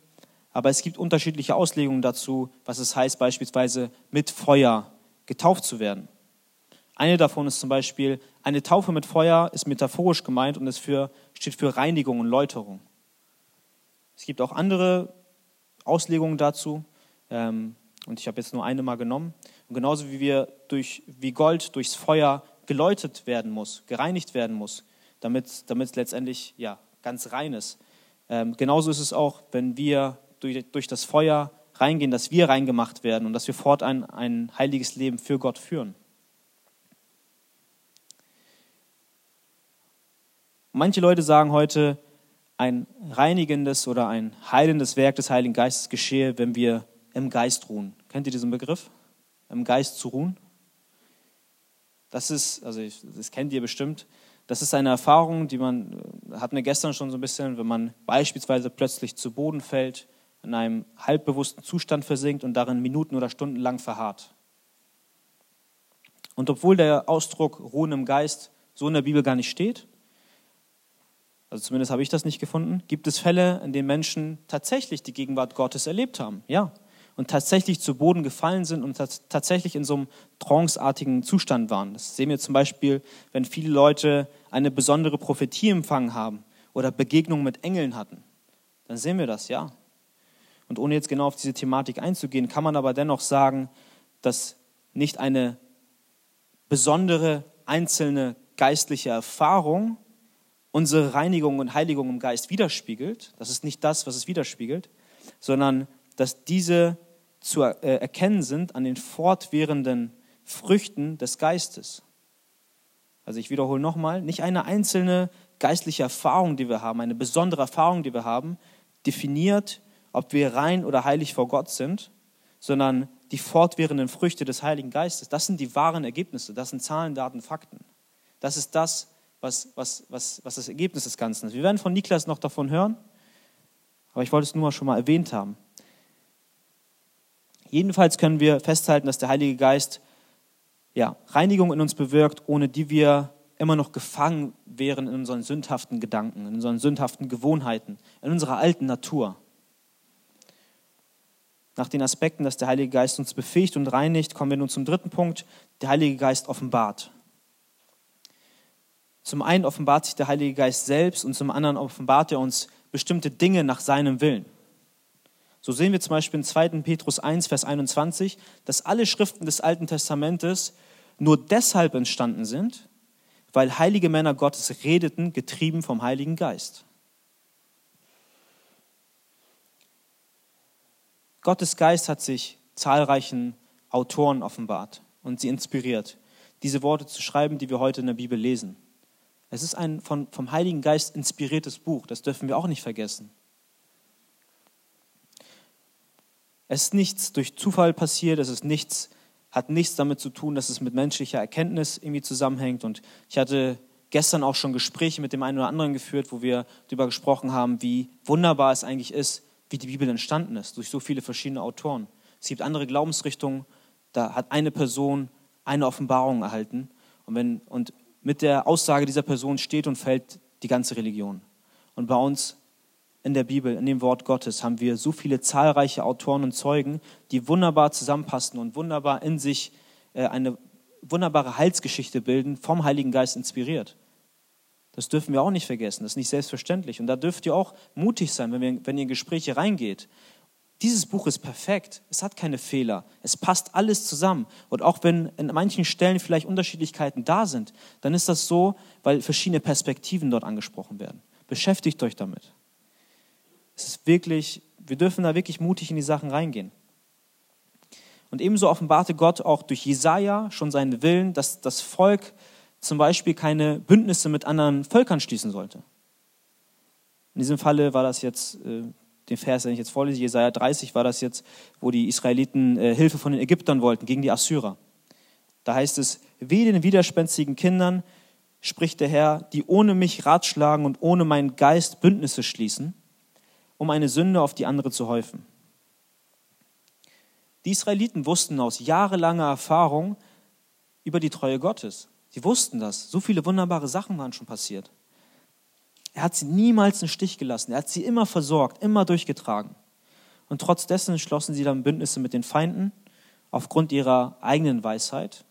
aber es gibt unterschiedliche Auslegungen dazu, was es heißt, beispielsweise mit Feuer getauft zu werden. Eine davon ist zum Beispiel, eine Taufe mit Feuer ist metaphorisch gemeint und es für, steht für Reinigung und Läuterung. Es gibt auch andere Auslegungen dazu. Ähm, und ich habe jetzt nur eine mal genommen. Und genauso wie wir durch, wie Gold durchs Feuer geläutet werden muss, gereinigt werden muss, damit, es letztendlich ja, ganz rein ist. Ähm, genauso ist es auch, wenn wir durch, durch das Feuer reingehen, dass wir reingemacht werden und dass wir fortan ein heiliges Leben für Gott führen. Manche Leute sagen heute, ein reinigendes oder ein heilendes Werk des Heiligen Geistes geschehe, wenn wir im Geist ruhen. Kennt ihr diesen Begriff? Im Geist zu ruhen? Das ist, also ich, das kennt ihr bestimmt, das ist eine Erfahrung, die man, äh, hatten wir gestern schon so ein bisschen, wenn man beispielsweise plötzlich zu Boden fällt, in einem halbbewussten Zustand versinkt und darin Minuten oder Stunden lang verharrt. Und obwohl der Ausdruck Ruhen im Geist so in der Bibel gar nicht steht, also zumindest habe ich das nicht gefunden, gibt es Fälle, in denen Menschen tatsächlich die Gegenwart Gottes erlebt haben. Ja, und tatsächlich zu Boden gefallen sind und tatsächlich in so einem tranceartigen Zustand waren. Das sehen wir zum Beispiel, wenn viele Leute eine besondere Prophetie empfangen haben oder Begegnungen mit Engeln hatten. Dann sehen wir das, ja. Und ohne jetzt genau auf diese Thematik einzugehen, kann man aber dennoch sagen, dass nicht eine besondere einzelne geistliche Erfahrung unsere Reinigung und Heiligung im Geist widerspiegelt. Das ist nicht das, was es widerspiegelt, sondern dass diese zu äh, erkennen sind an den fortwährenden Früchten des Geistes. Also ich wiederhole nochmal, nicht eine einzelne geistliche Erfahrung, die wir haben, eine besondere Erfahrung, die wir haben, definiert, ob wir rein oder heilig vor Gott sind, sondern die fortwährenden Früchte des Heiligen Geistes. Das sind die wahren Ergebnisse, das sind Zahlen, Daten, Fakten. Das ist das, was, was, was, was das Ergebnis des Ganzen ist. Wir werden von Niklas noch davon hören, aber ich wollte es nur mal schon mal erwähnt haben. Jedenfalls können wir festhalten, dass der Heilige Geist ja, Reinigung in uns bewirkt, ohne die wir immer noch gefangen wären in unseren sündhaften Gedanken, in unseren sündhaften Gewohnheiten, in unserer alten Natur. Nach den Aspekten, dass der Heilige Geist uns befähigt und reinigt, kommen wir nun zum dritten Punkt. Der Heilige Geist offenbart. Zum einen offenbart sich der Heilige Geist selbst und zum anderen offenbart er uns bestimmte Dinge nach seinem Willen. So sehen wir zum Beispiel in 2. Petrus 1, Vers 21, dass alle Schriften des Alten Testamentes nur deshalb entstanden sind, weil heilige Männer Gottes redeten, getrieben vom Heiligen Geist. Gottes Geist hat sich zahlreichen Autoren offenbart und sie inspiriert, diese Worte zu schreiben, die wir heute in der Bibel lesen. Es ist ein vom Heiligen Geist inspiriertes Buch, das dürfen wir auch nicht vergessen. Es ist nichts durch Zufall passiert, es ist nichts, hat nichts damit zu tun, dass es mit menschlicher Erkenntnis irgendwie zusammenhängt. Und ich hatte gestern auch schon Gespräche mit dem einen oder anderen geführt, wo wir darüber gesprochen haben, wie wunderbar es eigentlich ist, wie die Bibel entstanden ist, durch so viele verschiedene Autoren. Es gibt andere Glaubensrichtungen, da hat eine Person eine Offenbarung erhalten und, wenn, und mit der Aussage dieser Person steht und fällt die ganze Religion. Und bei uns in der Bibel, in dem Wort Gottes, haben wir so viele zahlreiche Autoren und Zeugen, die wunderbar zusammenpassen und wunderbar in sich äh, eine wunderbare Heilsgeschichte bilden, vom Heiligen Geist inspiriert. Das dürfen wir auch nicht vergessen, das ist nicht selbstverständlich. Und da dürft ihr auch mutig sein, wenn, wir, wenn ihr in Gespräche reingeht. Dieses Buch ist perfekt, es hat keine Fehler, es passt alles zusammen. Und auch wenn in manchen Stellen vielleicht Unterschiedlichkeiten da sind, dann ist das so, weil verschiedene Perspektiven dort angesprochen werden. Beschäftigt euch damit. Es ist wirklich, wir dürfen da wirklich mutig in die Sachen reingehen. Und ebenso offenbarte Gott auch durch Jesaja schon seinen Willen, dass das Volk zum Beispiel keine Bündnisse mit anderen Völkern schließen sollte. In diesem Falle war das jetzt, äh, den Vers, den ich jetzt vorlese, Jesaja 30, war das jetzt, wo die Israeliten äh, Hilfe von den Ägyptern wollten gegen die Assyrer. Da heißt es: Wehe den widerspenstigen Kindern, spricht der Herr, die ohne mich ratschlagen und ohne meinen Geist Bündnisse schließen, um eine Sünde auf die andere zu häufen. Die Israeliten wussten aus jahrelanger Erfahrung über die Treue Gottes. Sie wussten das. So viele wunderbare Sachen waren schon passiert. Er hat sie niemals im Stich gelassen. Er hat sie immer versorgt, immer durchgetragen. Und trotz dessen schlossen sie dann Bündnisse mit den Feinden aufgrund ihrer eigenen Weisheit.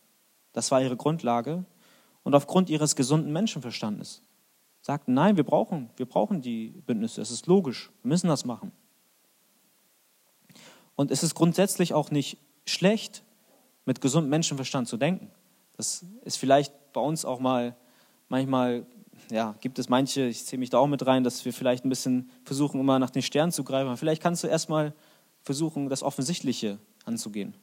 Das war ihre Grundlage. Und aufgrund ihres gesunden Menschenverstandes. Sagten, nein, wir brauchen, wir brauchen die Bündnisse. Es ist logisch. Wir müssen das machen. Und es ist grundsätzlich auch nicht schlecht, mit gesundem Menschenverstand zu denken. Das ist vielleicht bei uns auch mal, manchmal, ja, gibt es manche, ich zähle mich da auch mit rein, dass wir vielleicht ein bisschen versuchen, immer nach den Sternen zu greifen. Aber vielleicht kannst du erstmal versuchen, das Offensichtliche anzugehen.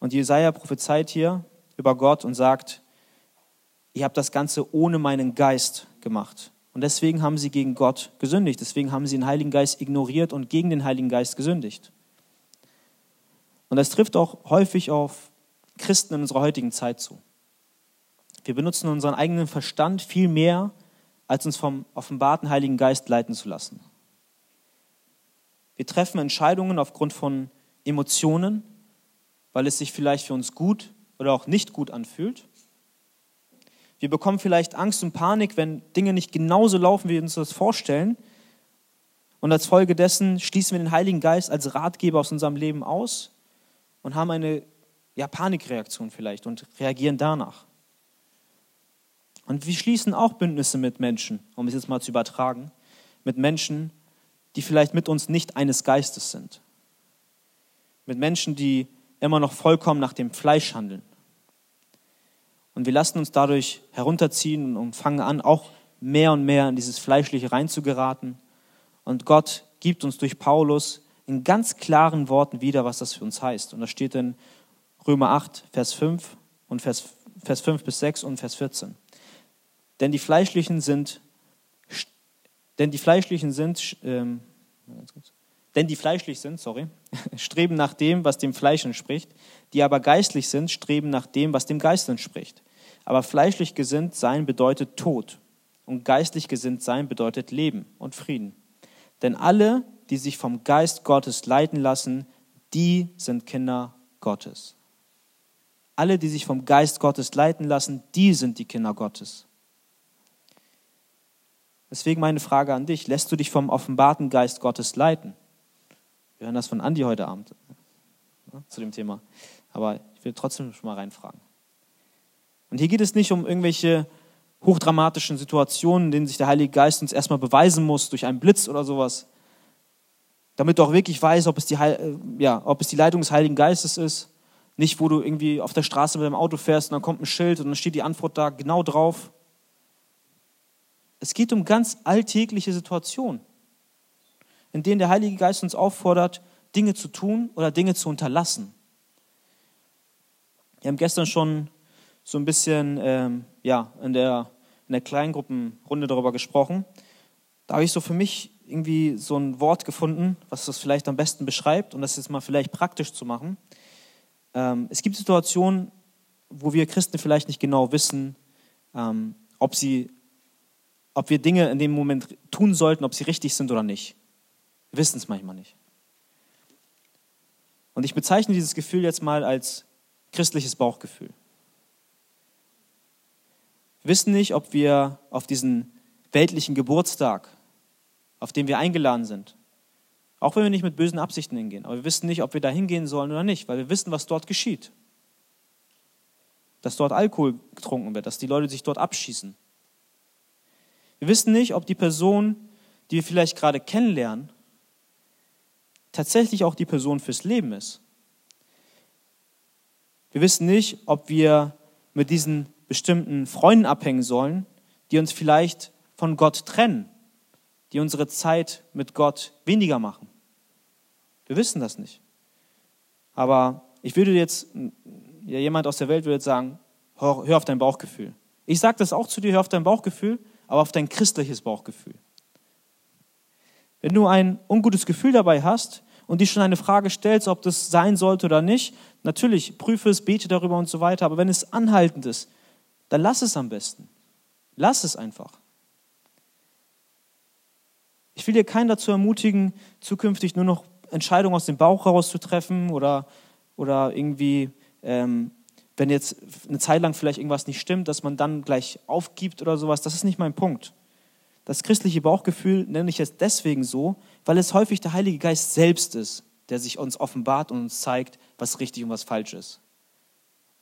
Und Jesaja prophezeit hier über Gott und sagt, ihr habt das Ganze ohne meinen Geist gemacht. Und deswegen haben sie gegen Gott gesündigt. Deswegen haben sie den Heiligen Geist ignoriert und gegen den Heiligen Geist gesündigt. Und das trifft auch häufig auf Christen in unserer heutigen Zeit zu. Wir benutzen unseren eigenen Verstand viel mehr, als uns vom offenbarten Heiligen Geist leiten zu lassen. Wir treffen Entscheidungen aufgrund von Emotionen, weil es sich vielleicht für uns gut oder auch nicht gut anfühlt. Wir bekommen vielleicht Angst und Panik, wenn Dinge nicht genauso laufen, wie wir uns das vorstellen. Und als Folge dessen schließen wir den Heiligen Geist als Ratgeber aus unserem Leben aus und haben eine ja, Panikreaktion vielleicht und reagieren danach. Und wir schließen auch Bündnisse mit Menschen, um es jetzt mal zu übertragen, mit Menschen, die vielleicht mit uns nicht eines Geistes sind. Mit Menschen, die immer noch vollkommen nach dem Fleisch handeln. Und wir lassen uns dadurch herunterziehen und fangen an, auch mehr und mehr in dieses Fleischliche reinzugeraten. Und Gott gibt uns durch Paulus in ganz klaren Worten wieder, was das für uns heißt. Und das steht in Römer 8, Vers 5 und Vers, Vers 5 bis 6 und Vers 14. Denn die Fleischlichen sind, denn die Fleischlichen sind, ähm, denn die fleischlich sind, sorry, streben nach dem, was dem Fleisch entspricht, die aber geistlich sind, streben nach dem, was dem Geist entspricht. Aber fleischlich gesinnt sein bedeutet Tod und geistlich gesinnt sein bedeutet Leben und Frieden. Denn alle, die sich vom Geist Gottes leiten lassen, die sind Kinder Gottes. Alle, die sich vom Geist Gottes leiten lassen, die sind die Kinder Gottes. Deswegen meine Frage an dich, lässt du dich vom offenbarten Geist Gottes leiten? Wir hören das von Andi heute Abend ne, zu dem Thema. Aber ich will trotzdem schon mal reinfragen. Und hier geht es nicht um irgendwelche hochdramatischen Situationen, in denen sich der Heilige Geist uns erstmal beweisen muss durch einen Blitz oder sowas, damit du auch wirklich weißt, ob es die, äh, ja, ob es die Leitung des Heiligen Geistes ist. Nicht, wo du irgendwie auf der Straße mit dem Auto fährst und dann kommt ein Schild und dann steht die Antwort da genau drauf. Es geht um ganz alltägliche Situationen in denen der Heilige Geist uns auffordert, Dinge zu tun oder Dinge zu unterlassen. Wir haben gestern schon so ein bisschen ähm, ja, in, der, in der Kleingruppenrunde darüber gesprochen. Da habe ich so für mich irgendwie so ein Wort gefunden, was das vielleicht am besten beschreibt, um das jetzt mal vielleicht praktisch zu machen. Ähm, es gibt Situationen, wo wir Christen vielleicht nicht genau wissen, ähm, ob, sie, ob wir Dinge in dem Moment tun sollten, ob sie richtig sind oder nicht. Wir wissen es manchmal nicht. Und ich bezeichne dieses Gefühl jetzt mal als christliches Bauchgefühl. Wir wissen nicht, ob wir auf diesen weltlichen Geburtstag, auf den wir eingeladen sind, auch wenn wir nicht mit bösen Absichten hingehen, aber wir wissen nicht, ob wir da hingehen sollen oder nicht, weil wir wissen, was dort geschieht. Dass dort Alkohol getrunken wird, dass die Leute sich dort abschießen. Wir wissen nicht, ob die Person, die wir vielleicht gerade kennenlernen, tatsächlich auch die Person fürs Leben ist. Wir wissen nicht, ob wir mit diesen bestimmten Freunden abhängen sollen, die uns vielleicht von Gott trennen, die unsere Zeit mit Gott weniger machen. Wir wissen das nicht. Aber ich würde jetzt, ja, jemand aus der Welt würde jetzt sagen, hör, hör auf dein Bauchgefühl. Ich sage das auch zu dir, hör auf dein Bauchgefühl, aber auf dein christliches Bauchgefühl. Wenn du ein ungutes Gefühl dabei hast und dich schon eine Frage stellst, ob das sein sollte oder nicht, natürlich prüfe es, bete darüber und so weiter, aber wenn es anhaltend ist, dann lass es am besten. Lass es einfach. Ich will dir keinen dazu ermutigen, zukünftig nur noch Entscheidungen aus dem Bauch heraus zu treffen oder, oder irgendwie, ähm, wenn jetzt eine Zeit lang vielleicht irgendwas nicht stimmt, dass man dann gleich aufgibt oder sowas. Das ist nicht mein Punkt. Das christliche Bauchgefühl nenne ich es deswegen so, weil es häufig der Heilige Geist selbst ist, der sich uns offenbart und uns zeigt, was richtig und was falsch ist.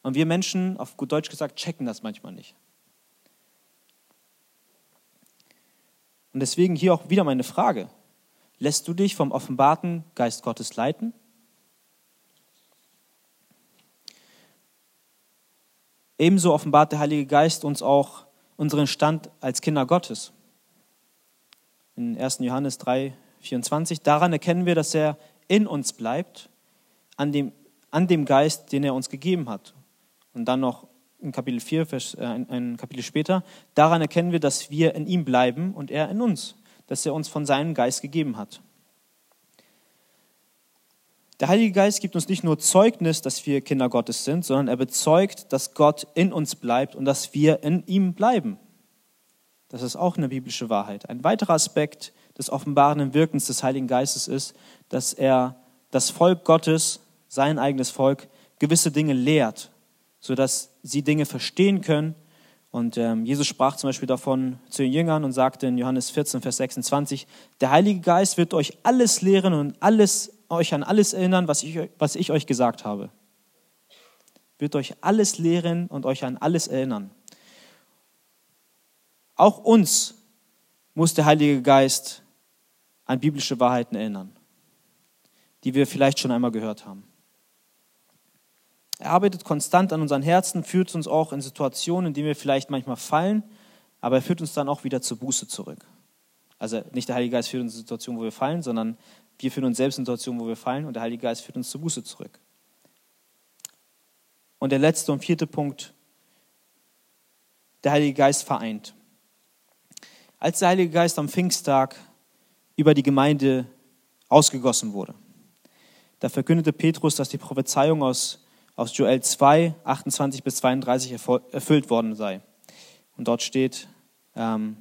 Und wir Menschen, auf gut Deutsch gesagt, checken das manchmal nicht. Und deswegen hier auch wieder meine Frage. Lässt du dich vom offenbarten Geist Gottes leiten? Ebenso offenbart der Heilige Geist uns auch unseren Stand als Kinder Gottes in 1. Johannes 3, 24. Daran erkennen wir, dass er in uns bleibt, an dem, an dem Geist, den er uns gegeben hat. Und dann noch in Kapitel 4, Vers, äh, ein, ein Kapitel später, daran erkennen wir, dass wir in ihm bleiben und er in uns, dass er uns von seinem Geist gegeben hat. Der Heilige Geist gibt uns nicht nur Zeugnis, dass wir Kinder Gottes sind, sondern er bezeugt, dass Gott in uns bleibt und dass wir in ihm bleiben. Das ist auch eine biblische Wahrheit. Ein weiterer Aspekt des offenbarenden Wirkens des Heiligen Geistes ist, dass er das Volk Gottes, sein eigenes Volk, gewisse Dinge lehrt, sodass sie Dinge verstehen können. Und ähm, Jesus sprach zum Beispiel davon zu den Jüngern und sagte in Johannes 14, Vers 26, der Heilige Geist wird euch alles lehren und alles, euch an alles erinnern, was ich, was ich euch gesagt habe. Wird euch alles lehren und euch an alles erinnern. Auch uns muss der Heilige Geist an biblische Wahrheiten erinnern, die wir vielleicht schon einmal gehört haben. Er arbeitet konstant an unseren Herzen, führt uns auch in Situationen, in denen wir vielleicht manchmal fallen, aber er führt uns dann auch wieder zur Buße zurück. Also nicht der Heilige Geist führt uns in Situationen, wo wir fallen, sondern wir führen uns selbst in Situationen, wo wir fallen und der Heilige Geist führt uns zur Buße zurück. Und der letzte und vierte Punkt, der Heilige Geist vereint. Als der Heilige Geist am Pfingsttag über die Gemeinde ausgegossen wurde, da verkündete Petrus, dass die Prophezeiung aus, aus Joel 2, 28 bis 32 erfüllt worden sei. Und dort steht ähm,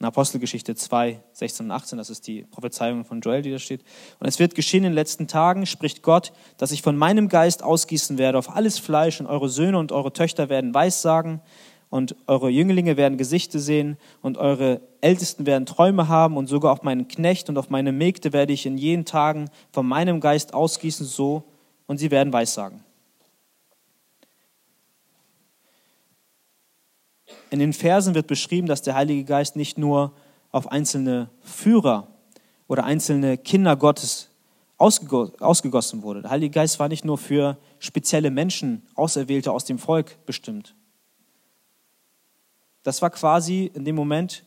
in Apostelgeschichte 2, 16 und 18, das ist die Prophezeiung von Joel, die da steht. Und es wird geschehen in den letzten Tagen, spricht Gott, dass ich von meinem Geist ausgießen werde auf alles Fleisch und eure Söhne und eure Töchter werden Weissagen und eure Jünglinge werden Gesichte sehen und eure Ältesten werden Träume haben und sogar auf meinen Knecht und auf meine Mägde werde ich in jenen Tagen von meinem Geist ausgießen so und sie werden Weissagen. In den Versen wird beschrieben, dass der Heilige Geist nicht nur auf einzelne Führer oder einzelne Kinder Gottes ausgegossen wurde. Der Heilige Geist war nicht nur für spezielle Menschen, Auserwählte aus dem Volk bestimmt, das war quasi in dem Moment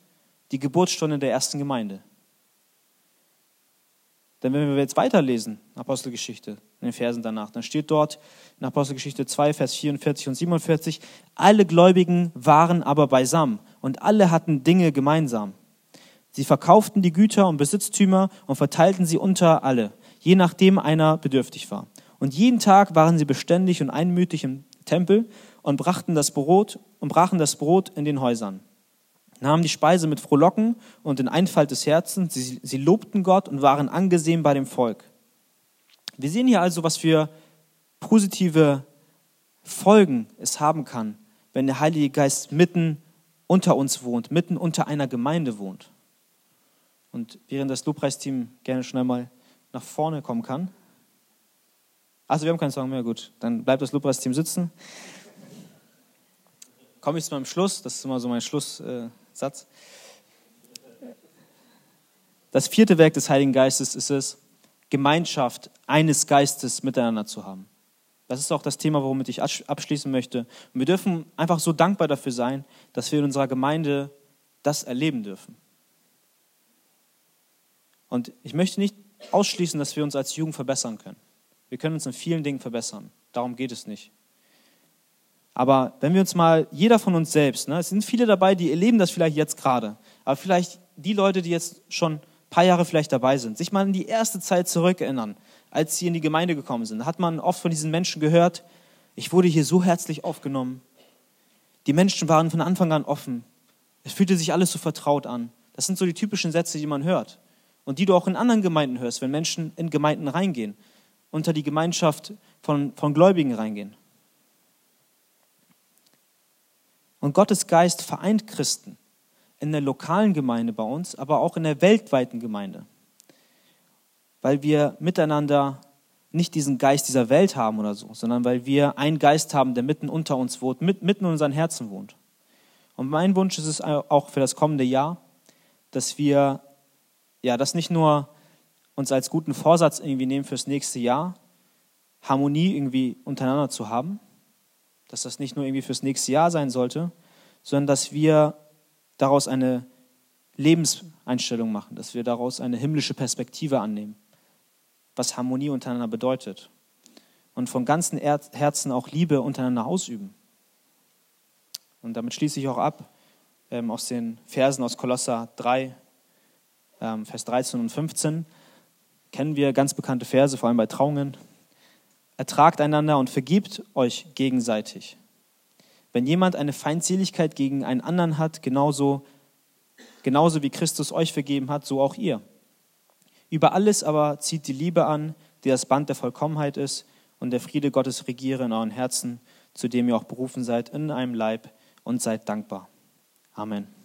die Geburtsstunde der ersten Gemeinde. Denn wenn wir jetzt weiterlesen, Apostelgeschichte, in den Versen danach, dann steht dort in Apostelgeschichte 2, Vers 44 und 47, alle Gläubigen waren aber beisammen und alle hatten Dinge gemeinsam. Sie verkauften die Güter und Besitztümer und verteilten sie unter alle, je nachdem einer bedürftig war. Und jeden Tag waren sie beständig und einmütig im Tempel und brachten das Brot und brachen das Brot in den Häusern nahmen die Speise mit Frohlocken und in Einfalt des Herzens. Sie, sie lobten Gott und waren angesehen bei dem Volk. Wir sehen hier also, was für positive Folgen es haben kann, wenn der Heilige Geist mitten unter uns wohnt, mitten unter einer Gemeinde wohnt. Und während das Lobpreisteam gerne schnell mal nach vorne kommen kann. Also wir haben keinen Song mehr, gut. Dann bleibt das Lobpreisteam sitzen. Komme ich zu meinem Schluss, das ist immer so mein Schluss. Äh, Satz. Das vierte Werk des Heiligen Geistes ist es, Gemeinschaft eines Geistes miteinander zu haben. Das ist auch das Thema, womit ich abschließen möchte. Und wir dürfen einfach so dankbar dafür sein, dass wir in unserer Gemeinde das erleben dürfen. Und ich möchte nicht ausschließen, dass wir uns als Jugend verbessern können. Wir können uns in vielen Dingen verbessern. Darum geht es nicht. Aber wenn wir uns mal, jeder von uns selbst, ne, es sind viele dabei, die erleben das vielleicht jetzt gerade, aber vielleicht die Leute, die jetzt schon ein paar Jahre vielleicht dabei sind, sich mal in die erste Zeit zurückerinnern, als sie in die Gemeinde gekommen sind, hat man oft von diesen Menschen gehört, ich wurde hier so herzlich aufgenommen. Die Menschen waren von Anfang an offen. Es fühlte sich alles so vertraut an. Das sind so die typischen Sätze, die man hört. Und die du auch in anderen Gemeinden hörst, wenn Menschen in Gemeinden reingehen, unter die Gemeinschaft von, von Gläubigen reingehen. Und Gottes Geist vereint Christen in der lokalen Gemeinde bei uns, aber auch in der weltweiten Gemeinde. Weil wir miteinander nicht diesen Geist dieser Welt haben oder so, sondern weil wir einen Geist haben, der mitten unter uns wohnt, mitten in unseren Herzen wohnt. Und mein Wunsch ist es auch für das kommende Jahr, dass wir ja das nicht nur uns als guten Vorsatz irgendwie nehmen fürs nächste Jahr, Harmonie irgendwie untereinander zu haben, dass das nicht nur irgendwie fürs nächste Jahr sein sollte, sondern dass wir daraus eine Lebenseinstellung machen, dass wir daraus eine himmlische Perspektive annehmen, was Harmonie untereinander bedeutet und von ganzem Herzen auch Liebe untereinander ausüben. Und damit schließe ich auch ab ähm, aus den Versen aus Kolosser 3, ähm, Vers 13 und 15. Kennen wir ganz bekannte Verse, vor allem bei Trauungen ertragt einander und vergibt euch gegenseitig. Wenn jemand eine Feindseligkeit gegen einen anderen hat, genauso, genauso wie Christus euch vergeben hat, so auch ihr. Über alles aber zieht die Liebe an, die das Band der Vollkommenheit ist, und der Friede Gottes regiere in euren Herzen, zu dem ihr auch berufen seid, in einem Leib und seid dankbar. Amen.